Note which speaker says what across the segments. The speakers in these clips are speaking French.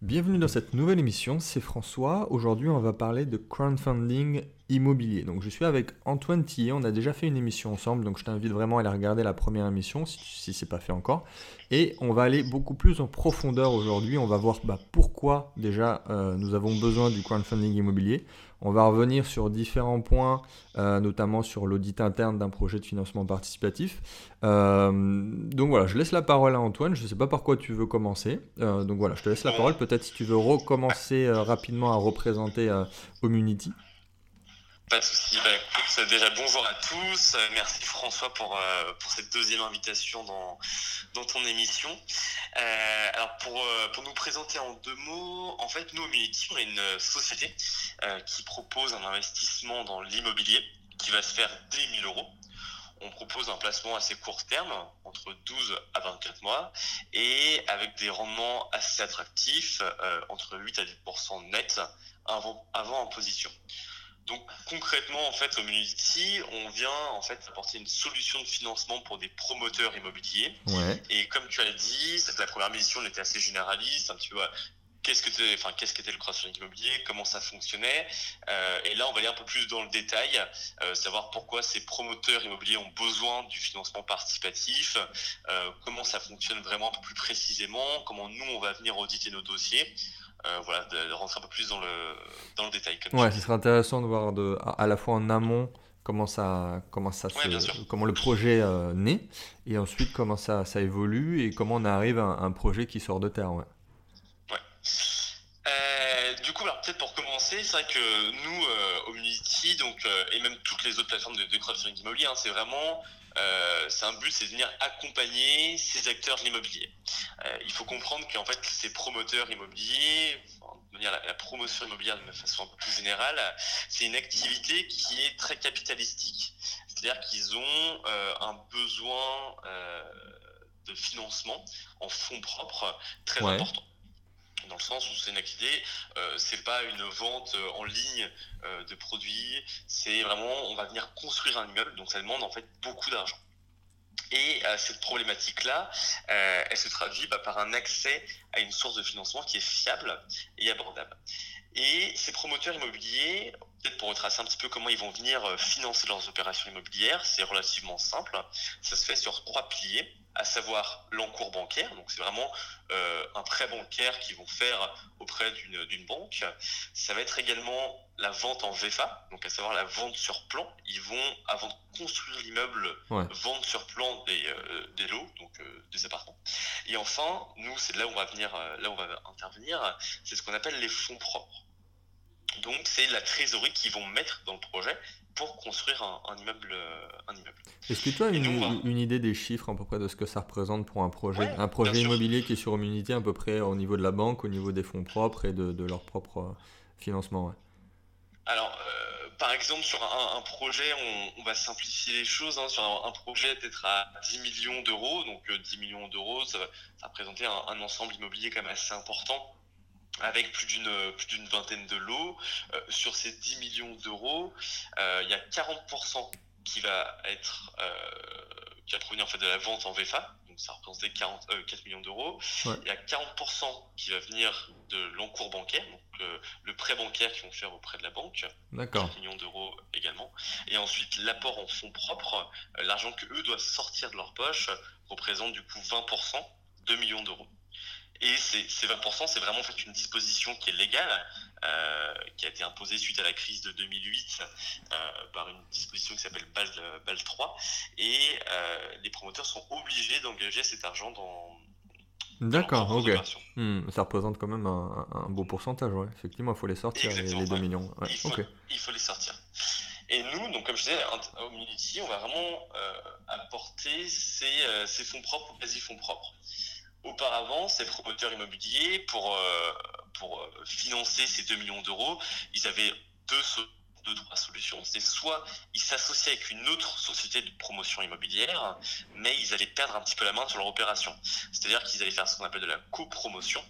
Speaker 1: Bienvenue dans cette nouvelle émission, c'est François. Aujourd'hui, on va parler de crowdfunding immobilier. Donc, je suis avec Antoine Tillet. On a déjà fait une émission ensemble, donc je t'invite vraiment à aller regarder la première émission si, si ce n'est pas fait encore. Et on va aller beaucoup plus en profondeur aujourd'hui. On va voir bah, pourquoi déjà euh, nous avons besoin du crowdfunding immobilier. On va revenir sur différents points, euh, notamment sur l'audit interne d'un projet de financement participatif. Euh, donc voilà, je laisse la parole à Antoine. Je ne sais pas par quoi tu veux commencer. Donc voilà, je te laisse la parole. Peut-être si tu veux recommencer rapidement à représenter Community.
Speaker 2: Pas de souci. Bah, écoute, déjà bonjour à tous. Merci François pour, euh, pour cette deuxième invitation dans, ton émission. Euh, alors pour, euh, nous présenter en deux mots, en fait nous au Militi, on est une société qui propose un investissement dans l'immobilier qui va se faire dès 1000 euros. On propose un placement assez court terme, entre 12 à 24 mois, et avec des rendements assez attractifs, entre 8 à 10% net avant, avant position. Donc concrètement, en fait, au Community, on vient en fait apporter une solution de financement pour des promoteurs immobiliers. Et comme tu as dit, la première mission était assez généraliste, un petit peu. Qu'est-ce que enfin, qu'est-ce qu'était le crowdfunding immobilier, comment ça fonctionnait, euh, et là on va aller un peu plus dans le détail, euh, savoir pourquoi ces promoteurs immobiliers ont besoin du financement participatif, euh, comment ça fonctionne vraiment un peu plus précisément, comment nous on va venir auditer nos dossiers. Euh, voilà, de, rentrer un peu plus dans le, dans le détail.
Speaker 1: ouais, ce serait intéressant de voir de, à, la fois en amont comment ça, comment ça se, comment le projet euh, naît, et ensuite comment ça, ça évolue et comment on arrive à un, projet qui sort de terre. Ouais.
Speaker 2: Euh, du coup, c'est vrai que nous, au Unity, donc, et même toutes les autres plateformes de, de crowdfunding immobilier, hein, c'est vraiment euh, c'est un but, c'est de venir accompagner ces acteurs de l'immobilier. Euh, il faut comprendre qu'en fait, ces promoteurs immobiliers, la, la, promotion immobilière de façon un peu plus générale, c'est une activité qui est très capitalistique. C'est-à-dire qu'ils ont euh, un besoin de financement en fonds propres très important dans le sens où c'est une activité, euh, c'est pas une vente euh, en ligne euh, de produits, c'est vraiment on va venir construire un immeuble, donc ça demande en fait beaucoup d'argent. Et cette problématique-là, elle se traduit bah, par un accès à une source de financement qui est fiable et abordable. Et ces promoteurs immobiliers, peut-être pour retracer un petit peu comment ils vont venir financer leurs opérations immobilières, c'est relativement simple. Ça se fait sur trois piliers à savoir l'encours bancaire. Donc c'est vraiment euh, un prêt bancaire qu'ils vont faire auprès d'une banque. Ça va être également la vente en VFA, donc à savoir la vente sur plan. Ils vont, avant de construire l'immeuble, vendre sur plan des, euh, des lots, donc euh, des appartements. Et enfin, nous, c'est là où on va venir, là où on va intervenir, c'est ce qu'on appelle les fonds propres. Donc c'est la trésorerie qu'ils vont mettre dans le projet pour construire un, immeuble. Un immeuble.
Speaker 1: Est-ce que tu as une, une, idée des chiffres à peu près de ce que ça représente pour un projet Un projet immobilier qui est sur Community à peu près au niveau de la banque, au niveau des fonds propres et de, de leur propre euh, financement
Speaker 2: Alors, euh, par exemple, sur un, projet, on, va simplifier les choses. Hein. sur un, projet peut-être à 10 millions d'euros, donc 10 euh, millions d'euros, ça, va représenter un, un ensemble immobilier quand même assez important avec plus d'une plus d'une vingtaine de lots. Euh, sur ces 10 millions d'euros, euh, il y a 40% qui va être euh, qui va provenir en fait de la vente en VFA, donc ça représente 40, 4 millions d'euros. Il y a 40% qui va venir de l'encours bancaire, donc le prêt bancaire qu'ils vont faire auprès de la banque, 4 millions d'euros également. Et ensuite l'apport en fonds propres, l'argent que eux doivent sortir de leur poche représente du coup 20%, 2 millions d'euros. Et ces, 20%, c'est vraiment en fait une disposition qui est légale, euh, qui a été imposée suite à la crise de 2008 euh, par une disposition qui s'appelle BAL, BAL 3. Et euh, les promoteurs sont obligés d'engager cet argent dans.
Speaker 1: D'accord, ok. Hmm, ça représente quand même un, beau pourcentage, ouais. Effectivement, il faut les sortir, les, 2 millions.
Speaker 2: il, faut, il, faut, les sortir. Et nous, donc comme je disais, au Militi, on va vraiment apporter ces, ces fonds propres ou quasi-fonds propres. Auparavant, ces promoteurs immobiliers, pour, euh, pour euh, financer ces 2 millions d'euros, ils avaient deux, deux trois solutions. C'est soit ils s'associaient avec une autre société de promotion immobilière, mais ils allaient perdre un petit peu la main sur leur opération. C'est-à-dire qu'ils allaient faire ce qu'on appelle de la copromotion.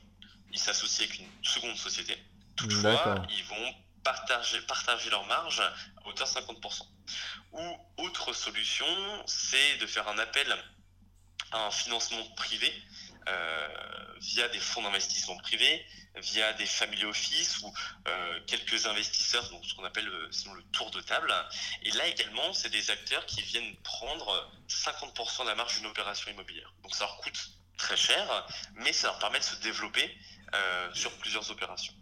Speaker 2: Ils s'associent avec une seconde société. Toutefois, ils vont partager, partager leur marge à hauteur de 50%. Ou autre solution, c'est de faire un appel à un financement privé via des fonds d'investissement privés, via des family office ou quelques investisseurs, donc ce qu'on appelle sinon le tour de table. Et là également, c'est des acteurs qui viennent prendre 50% de la marge d'une opération immobilière. Donc ça leur coûte très cher, mais ça leur permet de se développer sur plusieurs opérations.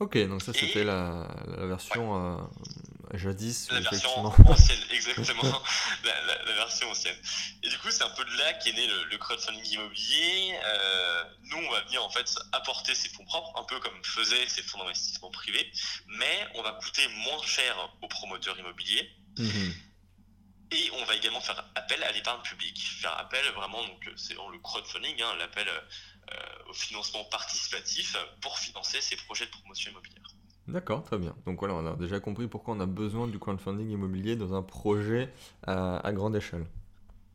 Speaker 1: Ok, donc ça c'était la, version jadis.
Speaker 2: La version ancienne, exactement. la, version ancienne. Et du coup, c'est un peu de là qu'est né le, crowdfunding immobilier. Euh, nous, on va venir en fait apporter ses fonds propres, un peu comme faisaient ces fonds d'investissement privés, mais on va coûter moins cher aux promoteurs immobiliers. Mhm. Et on va également faire appel à l'épargne publique. Faire appel vraiment, donc c'est le crowdfunding, hein, l'appel euh, au financement participatif pour financer ces projets de promotion immobilière.
Speaker 1: D'accord, très bien. Donc voilà, on a déjà compris pourquoi on a besoin du crowdfunding immobilier dans un projet à, grande échelle.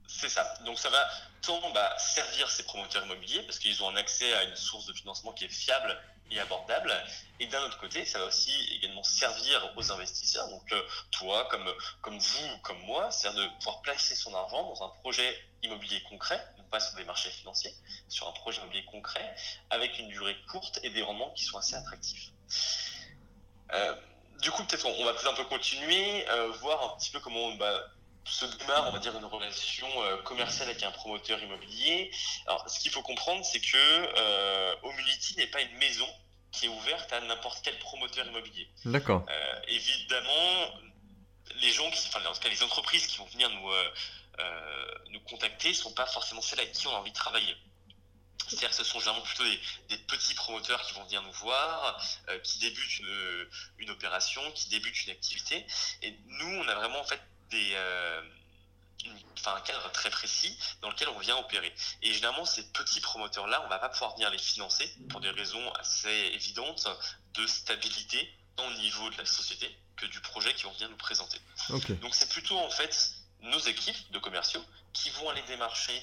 Speaker 2: C'est ça. Donc ça va tant bah, servir ces promoteurs immobiliers parce qu'ils ont un accès à une source de financement qui est fiable et abordable. Et d'un autre côté, ça va aussi également servir aux investisseurs. Donc euh, toi, comme, vous, comme moi, c'est-à-dire de pouvoir placer son argent dans un projet immobilier concret, pas sur des marchés financiers, sur un projet immobilier concret, avec une durée courte et des rendements qui sont assez attractifs. Euh, du coup, peut-être on, va peut-être un peu continuer, euh, voir un petit peu comment bah, se démarre, on va dire, une relation euh, commerciale avec un promoteur immobilier. Alors, ce qu'il faut comprendre, c'est que euh, n'est pas une maison qui est ouverte à n'importe quel promoteur immobilier.
Speaker 1: D'accord.
Speaker 2: évidemment, les gens qui, enfin, en tout cas, les entreprises qui vont venir nous, nous contacter ne sont pas forcément celles avec qui on a envie de travailler. C'est-à-dire que ce sont généralement plutôt des, petits promoteurs qui vont venir nous voir, euh, qui débutent une, opération, qui débutent une activité. Et nous, on a vraiment en fait des, euh, un cadre très précis dans lequel on vient opérer. Et généralement, ces petits promoteurs-là, on ne va pas pouvoir venir les financer pour des raisons assez évidentes de stabilité tant au niveau de la société que du projet qu'ils vont venir nous présenter. Donc c'est plutôt en fait nos équipes de commerciaux qui vont aller démarcher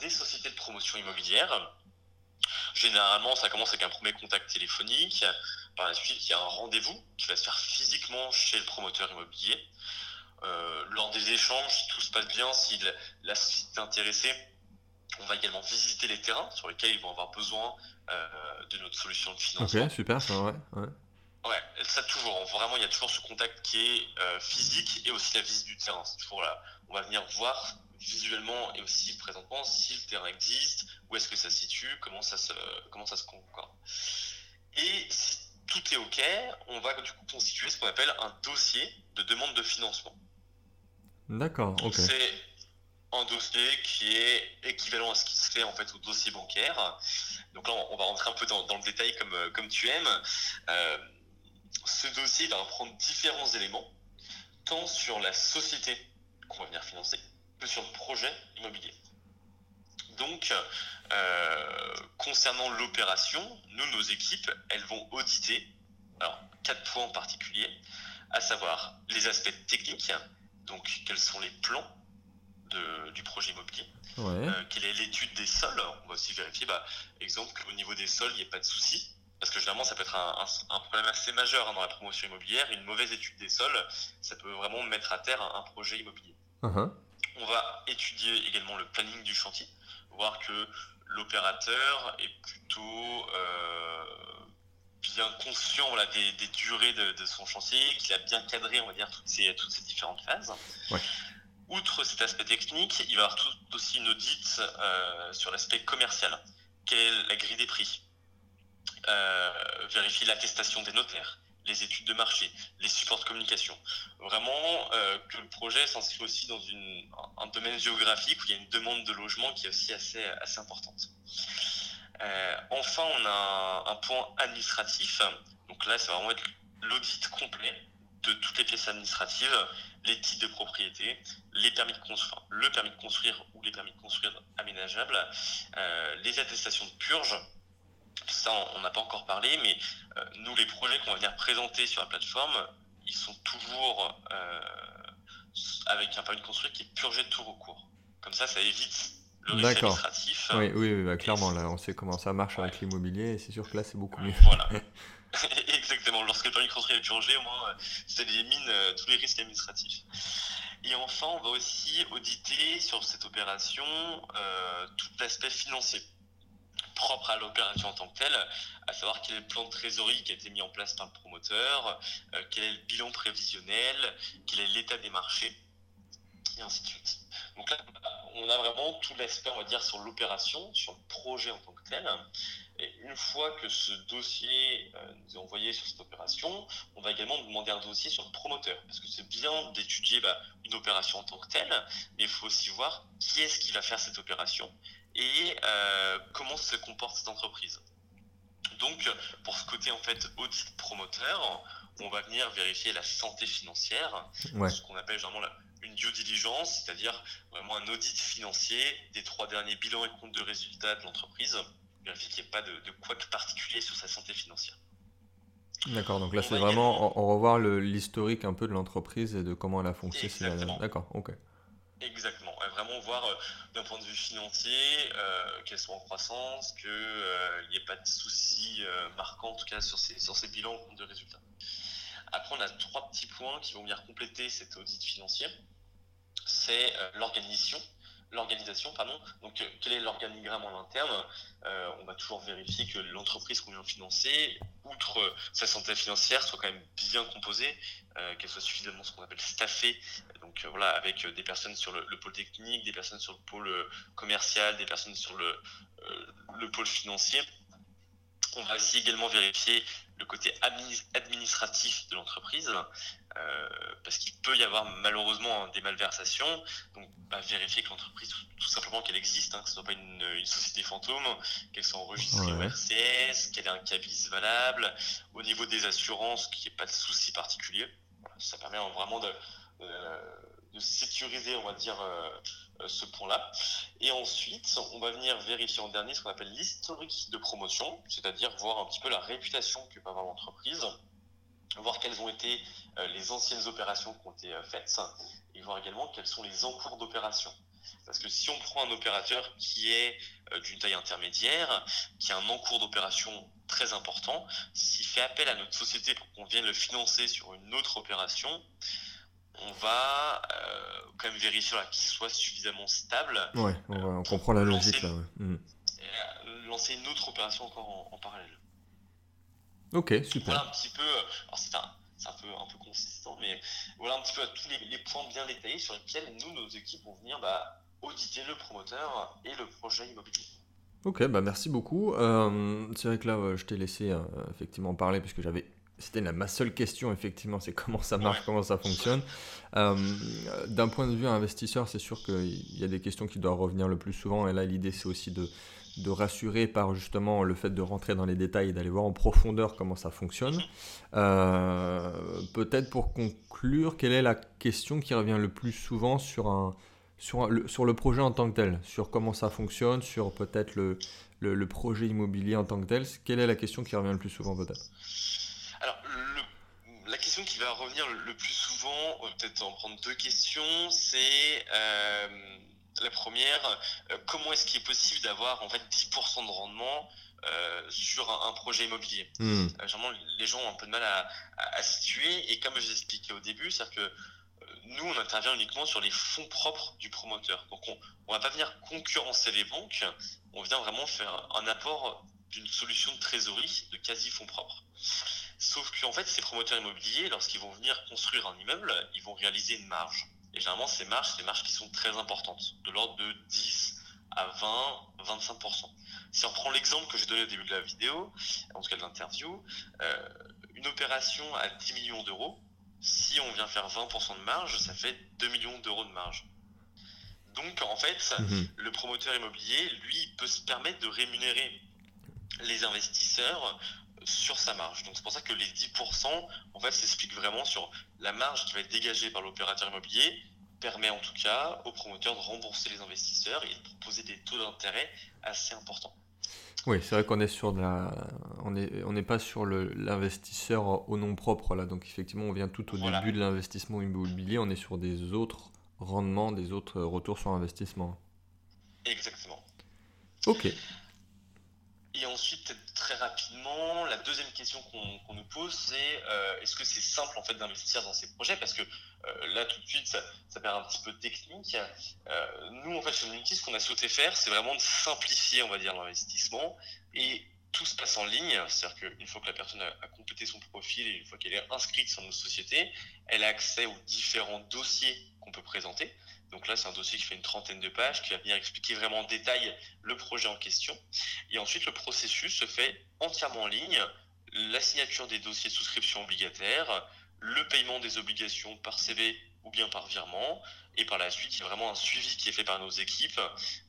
Speaker 2: des sociétés de promotion immobilière. Généralement, ça commence avec un premier contact téléphonique. Par la suite, il y a un rendez-vous qui va se faire physiquement chez le promoteur immobilier. Euh, lors des échanges, si tout se passe bien, si la société est intéressée, on va également visiter les terrains sur lesquels ils vont avoir besoin euh, de notre solution de financement.
Speaker 1: Ok, super, ça, ouais. ouais.
Speaker 2: Ouais, ça toujours. Vraiment, il y a toujours ce contact qui est physique et aussi la visite du terrain. C'est toujours là. On va venir voir visuellement et aussi présentement si le terrain existe, où est-ce que ça se situe, comment ça se, comment ça se concorde. Et si tout est OK, on va du coup constituer ce qu'on appelle un dossier de demande de financement.
Speaker 1: D'accord, ok.
Speaker 2: C'est un dossier qui est équivalent à ce qui se fait en fait au dossier bancaire. Donc là, on va rentrer un peu dans, le détail comme, comme tu aimes. Euh, ce dossier va reprendre différents éléments, tant sur la société qu'on va venir financer, sur le projet immobilier. Donc, euh, concernant l'opération, nous, nos équipes, elles vont auditer alors, quatre points en particulier, à savoir les aspects techniques, donc quels sont les plans de, du projet immobilier, euh, quelle est l'étude des sols, on va aussi vérifier, bah, exemple, qu'au niveau des sols, il n'y ait pas de soucis, parce que généralement, ça peut être un, problème assez majeur hein, dans la promotion immobilière. Une mauvaise étude des sols, ça peut vraiment mettre à terre un, projet immobilier. Uh-huh. On va étudier également le planning du chantier, voir que l'opérateur est plutôt euh, bien conscient des, durées de, son chantier, qu'il a bien cadré, on va dire, toutes ces, toutes ces différentes phases. Outre cet aspect technique, il va y avoir tout aussi une audite euh, sur l'aspect commercial. Quelle est la grille des prix? Euh, Vérifier l'attestation des notaires les études de marché, les supports de communication. Vraiment euh, que le projet s'inscrit aussi dans un domaine géographique où il y a une demande de logement qui est aussi assez, assez importante. Euh, enfin, on a un, point administratif. Donc là, c'est vraiment l'audit complet de toutes les pièces administratives, les titres de propriété, les permis de construire, le permis de construire ou les permis de construire aménageables, euh, les attestations de purge, ça, on n'a pas encore parlé, mais euh, nous, les projets qu'on va venir présenter sur la plateforme, ils sont toujours euh, avec un permis de construire qui est purgé de tout recours. Comme ça, ça évite le risque administratif.
Speaker 1: Oui, oui, bah, clairement, là, on sait comment ça marche avec l'immobilier, et c'est sûr que là, c'est beaucoup mieux.
Speaker 2: Voilà. Exactement. Lorsque le permis de construire est purgé, au moins, ça élimine euh, tous les risques administratifs. Et enfin, on va aussi auditer sur cette opération tout l'aspect financier propre à l'opération en tant que telle, à savoir quel est le plan de trésorerie qui a été mis en place par le promoteur, euh, quel est le bilan prévisionnel, quel est l'état des marchés, et ainsi de suite. Donc là, on a vraiment tout l'aspect, on va dire, sur l'opération, sur le projet en tant que tel. Et une fois que ce dossier euh, nous est envoyé sur cette opération, on va également demander un dossier sur le promoteur. Parce que c'est bien d'étudier bah, une opération en tant que telle, mais il faut aussi voir qui est-ce qui va faire cette opération et euh, comment se comporte cette entreprise. Donc, pour ce côté en fait audit promoteur, on va venir vérifier la santé financière, ce qu'on appelle généralement une due diligence, c'est-à-dire vraiment un audit financier des trois derniers bilans et comptes de résultats de l'entreprise, vérifier qu'il n'y ait pas de, quoi de particulier sur sa santé financière.
Speaker 1: D'accord, donc là c'est vraiment en, revoir l'historique un peu de l'entreprise et de comment elle a fonctionné. D'accord, ok.
Speaker 2: Exactement, vraiment voir euh, d'un point de vue financier euh, qu'elles sont en croissance, qu'il euh, n'y ait pas de soucis marquants en tout cas sur ces, sur ces bilans de résultats. Après, on a trois petits points qui vont venir compléter cet audit financier. C'est l'organisation, l'organisation, pardon. Donc, euh, quel est l'organigramme en interne? Euh, On va toujours vérifier que l'entreprise qu'on vient financer, outre euh, sa santé financière, soit quand même bien composée, qu'elle soit suffisamment ce qu'on appelle staffée. Donc voilà, avec des personnes sur le, pôle technique, des personnes sur le pôle commercial, des personnes sur le, le pôle financier. On va aussi également vérifier le côté administratif de l'entreprise, euh, parce qu'il peut y avoir malheureusement des malversations. Donc, bah, vérifier que l'entreprise, tout, simplement qu'elle existe, hein, que ce ne soit pas une, société fantôme, qu'elle soit enregistrée au RCS, qu'elle ait un cabis valable, au niveau des assurances, qu'il n'y ait pas de soucis particuliers. ça permet vraiment de, de, sécuriser, on va dire, euh, ce point-là. Et ensuite, on va venir vérifier en dernier ce qu'on appelle l'historique de promotion, c'est-à-dire voir un petit peu la réputation que peut avoir l'entreprise, voir quelles ont été euh, les anciennes opérations qui ont été euh, faites, et voir également quels sont les encours d'opération. Parce que si on prend un opérateur qui est d'une taille intermédiaire, qui a un encours d'opération très important, s'il fait appel à notre société pour qu'on vienne le financer sur une autre opération, on va euh, quand même vérifier qu'il soit suffisamment stable.
Speaker 1: Ouais, on, comprend la logique là.
Speaker 2: Mm. Euh, lancer une autre opération encore en, parallèle.
Speaker 1: Ok, super.
Speaker 2: Voilà un petit peu, euh, alors c'est un, un, peu, un peu consistant, mais voilà un petit peu tous les, points bien détaillés sur lesquels nous, nos équipes vont venir bah, auditer le promoteur et le projet immobilier.
Speaker 1: Ok, bah merci beaucoup. c'est vrai que là, je t'ai laissé effectivement parler parce que j'avais c'était ma seule question, effectivement, c'est comment ça marche, comment ça fonctionne. Euh, d'un point de vue investisseur, c'est sûr qu'il y a des questions qui doivent revenir le plus souvent. Et là, l'idée, c'est aussi de, de rassurer par justement le fait de rentrer dans les détails et d'aller voir en profondeur comment ça fonctionne. Euh, peut-être pour conclure, quelle est la question qui revient le plus souvent sur, un, sur, le, sur le projet en tant que tel? Sur comment ça fonctionne, sur peut-être le, le, le projet immobilier en tant que tel? Quelle est la question qui revient le plus souvent peut-être?
Speaker 2: Alors, la question qui va revenir le, plus souvent, va peut-être en prendre deux questions, c'est euh, la première, euh, comment est-ce qu'il est possible d'avoir en fait 10% de rendement euh, sur un, projet immobilier? Hmm. Généralement, les gens ont un peu de mal à, situer, et comme je expliqué au début, c'est-à-dire que nous, on intervient uniquement sur les fonds propres du promoteur. Donc, on ne va pas venir concurrencer les banques, on vient vraiment faire un apport d'une solution de trésorerie de quasi fonds propres. Sauf qu'en fait, ces promoteurs immobiliers, lorsqu'ils vont venir construire un immeuble, ils vont réaliser une marge. Et généralement, ces marges, c'est des marges qui sont très importantes, de l'ordre de 10 à 20, 25%. Si on prend l'exemple que j'ai donné au début de la vidéo, en tout cas de l'interview, euh, une opération à 10 millions d'euros, si on vient faire 20% de marge, ça fait 2 millions d'euros de marge. Donc en fait, mhm. le promoteur immobilier, lui, peut se permettre de rémunérer les investisseurs sur sa marge. Donc c'est pour ça que les 10%, en fait, s'explique vraiment sur la marge qui va être dégagée par l'opérateur immobilier, permet en tout cas aux promoteurs de rembourser les investisseurs et de proposer des taux d'intérêt assez importants.
Speaker 1: Oui, c'est vrai qu'on est sur de la, on n'est on pas sur l'investisseur au nom propre là. Donc effectivement, on vient tout au début de l'investissement immobilier. On est sur des autres rendements, des autres retours sur investissement.
Speaker 2: Exactement.
Speaker 1: Ok.
Speaker 2: Et ensuite, très rapidement, la deuxième question qu'on nous pose, c'est euh, est-ce que c'est simple en fait d'investir dans ces projets? Parce que euh, là, tout de suite, ça, ça perd un petit peu de technique. Euh, nous, en fait, chez Unity, ce qu'on a souhaité faire, c'est vraiment de simplifier, on va dire, l'investissement. Et tout se passe en ligne, c'est-à-dire qu'une fois que la personne a, complété son profil et une fois qu'elle est inscrite sur nos sociétés, elle a accès aux différents dossiers qu'on peut présenter. Donc là, c'est un dossier qui fait une trentaine de pages, qui va venir expliquer vraiment en détail le projet en question. Et ensuite, le processus se fait entièrement en ligne. La signature des dossiers de souscription obligataires, le paiement des obligations par CV ou bien par virement. Et par la suite, il y a vraiment un suivi qui est fait par nos équipes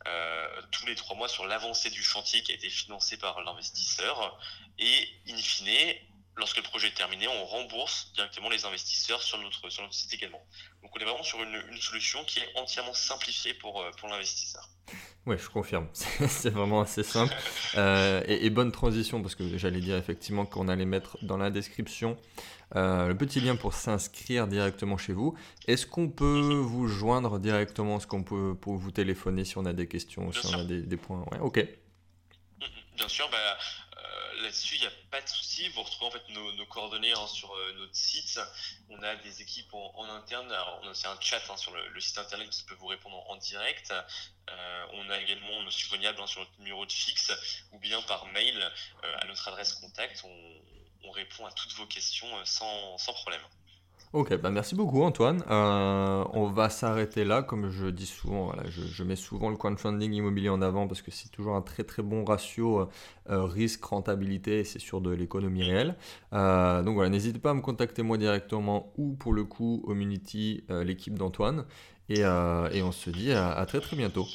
Speaker 2: euh, tous les trois mois sur l'avancée du chantier qui a été financé par l'investisseur. Et in fine, lorsque le projet est terminé, on rembourse directement les investisseurs sur notre, sur notre site également. Donc on est vraiment sur une, une solution qui est entièrement simplifiée pour, euh, pour l'investisseur.
Speaker 1: Oui, je confirme. C'est vraiment assez simple. Euh, et, bonne transition, parce que j'allais dire effectivement qu'on allait mettre dans la description euh, le petit lien pour s'inscrire directement chez vous. Est-ce qu'on peut vous joindre directement? Est-ce qu'on peut pour vous téléphoner si on a des questions, si on a des, des points? Ouais, Ok.
Speaker 2: Bien sûr, bah, là-dessus, il n'y a pas de souci. Vous retrouvez en fait nos, coordonnées hein, sur euh, notre site. On a des équipes en, interne. C'est un chat hein, sur le, site internet qui peut vous répondre en, direct. Euh, on a également, on est joignable hein, sur notre numéro de fixe ou bien par mail euh, à notre adresse contact. On, répond à toutes vos questions sans, sans problème.
Speaker 1: Ok, bah merci beaucoup Antoine. Euh, on va s'arrêter là, comme je dis souvent, je, mets souvent le crowdfunding immobilier en avant parce que c'est toujours un très très bon ratio euh, euh, risque-rentabilité c'est sur de l'économie réelle. donc voilà, n'hésitez pas à me contacter moi directement ou pour le coup Community, l'équipe d'Antoine. Et, on se dit à très très bientôt.